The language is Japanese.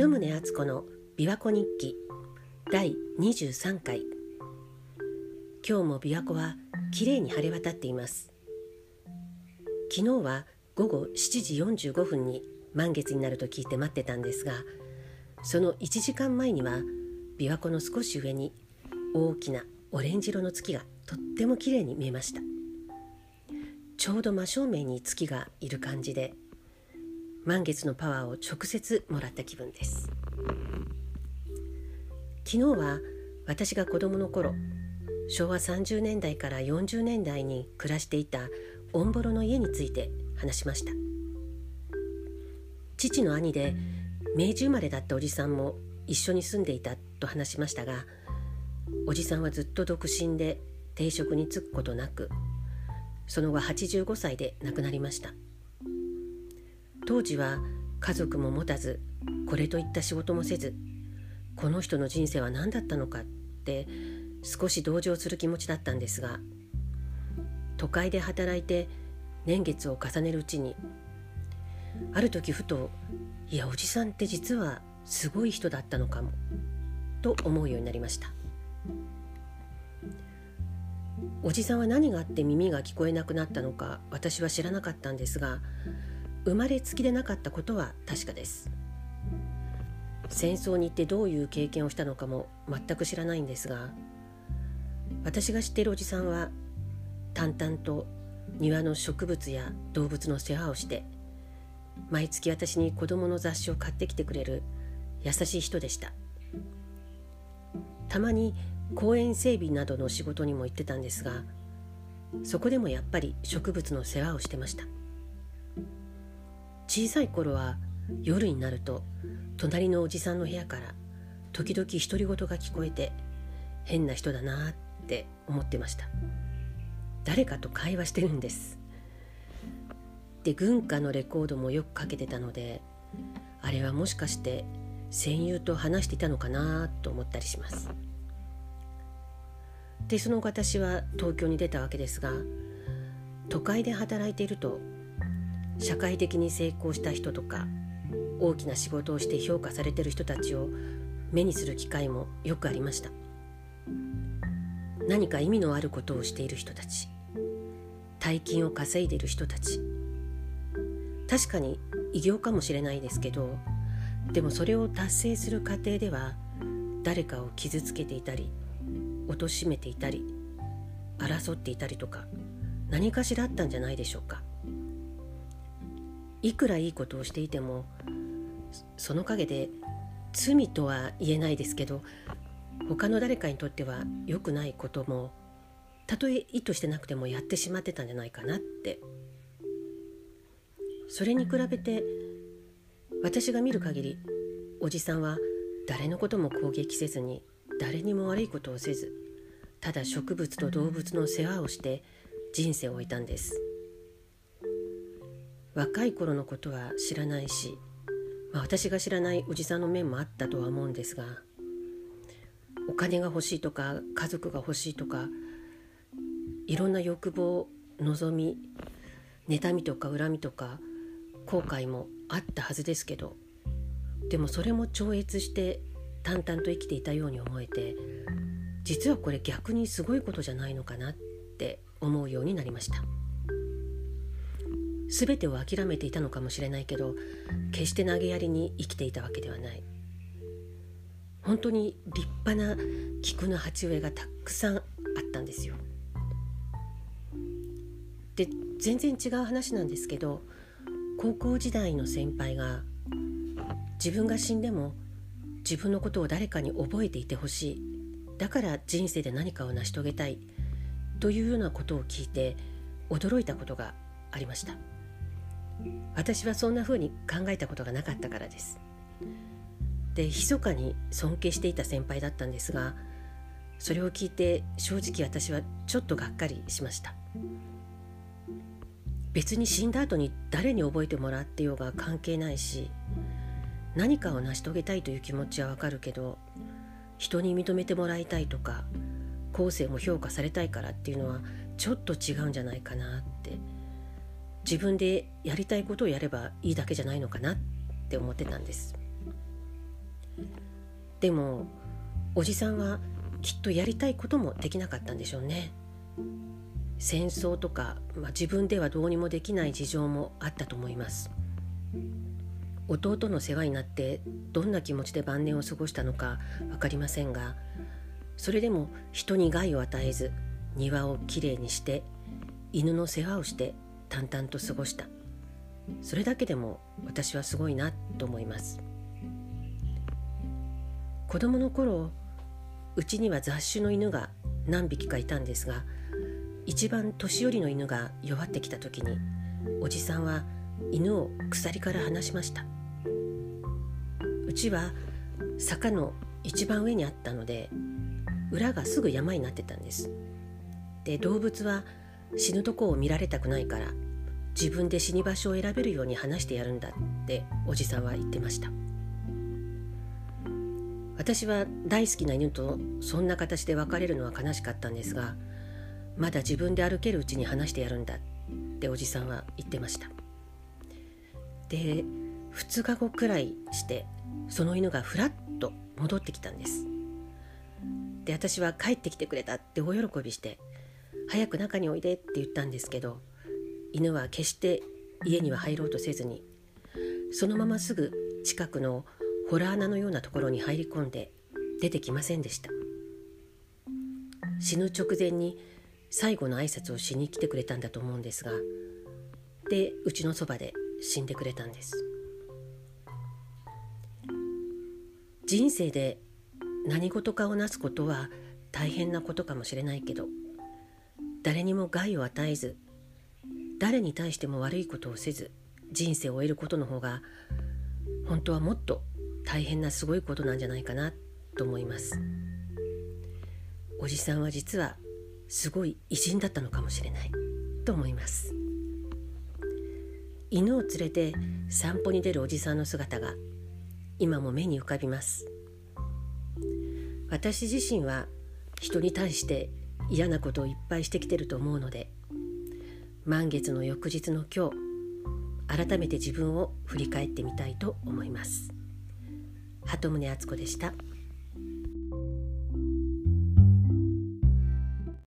鳩宗敦子の琵琶湖日記第23回。今日も琵琶湖はきれいに晴れ渡っています。昨日は午後7時45分に満月になると聞いて待ってたんですがその1時間前には琵琶湖の少し上に大きなオレンジ色の月がとってもきれいに見えました。ちょうど真正面に月がいる感じで満月のパワーを直接もらった気分です。昨日は私が子供の頃昭和30年代から40年代に暮らしていたオンボロの家について話しました。父の兄で明治生まれだったおじさんも一緒に住んでいたと話しましたがおじさんはずっと独身で定職に就くことなくその後85歳で亡くなりました。当時は家族も持たずこれといった仕事もせずこの人の人生は何だったのかって少し同情する気持ちだったんですが都会で働いて年月を重ねるうちにある時ふといやおじさんって実はすごい人だったのかもと思うようになりました。おじさんは何があって耳が聞こえなくなったのか私は知らなかったんですが生まれつきでなかったことは確かです。戦争に行ってどういう経験をしたのかも全く知らないんですが私が知っているおじさんは淡々と庭の植物や動物の世話をして毎月私に子供の雑誌を買ってきてくれる優しい人でした。たまに公園整備などの仕事にも行ってたんですがそこでもやっぱり植物の世話をしてました。小さい頃は夜になると隣のおじさんの部屋から時々独り言が聞こえて変な人だなって思ってました。誰かと会話してるんです。で軍歌のレコードもよくかけてたのであれはもしかして戦友と話していたのかなと思ったりします。でその私は東京に出たわけですが都会で働いていると社会的に成功した人とか大きな仕事をして評価されてる人たちを目にする機会もよくありました。何か意味のあることをしている人たち大金を稼いでいる人たち。確かに偉業かもしれないですけどでもそれを達成する過程では誰かを傷つけていたり貶めていたり争っていたりとか何かしらあったんじゃないでしょうか。いくらいいことをしていてもその陰で罪とは言えないですけど他の誰かにとっては良くないこともたとえ意図してなくてもやってしまってたんじゃないかなって。それに比べて私が見る限りおじさんは誰のことも攻撃せずに誰にも悪いことをせずただ植物と動物の世話をして人生を終えたんです。若い頃のことは知らないし、まあ、私が知らないおじさんの面もあったとは思うんですがお金が欲しいとか家族が欲しいとかいろんな欲望望み妬みとか恨みとか後悔もあったはずですけどでもそれも超越して淡々と生きていたように思えて実はこれ逆にすごいことじゃないのかなって思うようになりました。全てを諦めていたのかもしれないけど決して投げやりに生きていたわけではない本当に立派な菊の鉢植えがたくさんあったんですよで全然違う話なんですけど高校時代の先輩が自分が死んでも自分のことを誰かに覚えていてほしいだから人生で何かを成し遂げたいというようなことを聞いて驚いたことがありました。私はそんな風に考えたことがなかったからです。で密かに尊敬していた先輩だったんですがそれを聞いて正直私はちょっとがっかりしました。別に死んだ後に誰に覚えてもらってようが関係ないし何かを成し遂げたいという気持ちはわかるけど人に認めてもらいたいとか後世も評価されたいからっていうのはちょっと違うんじゃないかなって自分でやりたいことをやればいいだけじゃないのかなって思ってたんです。でもおじさんはきっとやりたいこともできなかったんでしょうね。戦争とか、まあ、自分ではどうにもできない事情もあったと思います。弟の世話になってどんな気持ちで晩年を過ごしたのか分かりませんがそれでも人に害を与えず庭をきれいにして犬の世話をして淡々と過ごした。それだけでも私はすごいなと思います。子供の頃うちには雑種の犬が何匹かいたんですが一番年寄りの犬が弱ってきた時におじさんは犬を鎖から離しました。うちは坂の一番上にあったので裏がすぐ山になってたんです。で動物は死ぬとこを見られたくないから自分で死に場所を選べるように話してやるんだっておじさんは言ってました。私は大好きな犬とそんな形で別れるのは悲しかったんですがまだ自分で歩けるうちに話してやるんだっておじさんは言ってました。で2日後くらいしてその犬がふらっと戻ってきたんです。で私は帰ってきてくれたって大喜びして早く中においでって言ったんですけど犬は決して家には入ろうとせずにそのまますぐ近くのホラー穴のようなところに入り込んで出てきませんでした。死ぬ直前に最後の挨拶をしに来てくれたんだと思うんですがでうちのそばで死んでくれたんです。人生で何事かをなすことは大変なことかもしれないけど誰にも害を与えず誰に対しても悪いことをせず人生を終えることの方が本当はもっと大変なすごいことなんじゃないかなと思います。おじさんは実はすごい偉人だったのかもしれないと思います。犬を連れて散歩に出るおじさんの姿が今も目に浮かびます。私自身は人に対して嫌なことをいっぱいしてきてると思うので満月の翌日の今日改めて自分を振り返ってみたいと思います鳩宗敦子でした。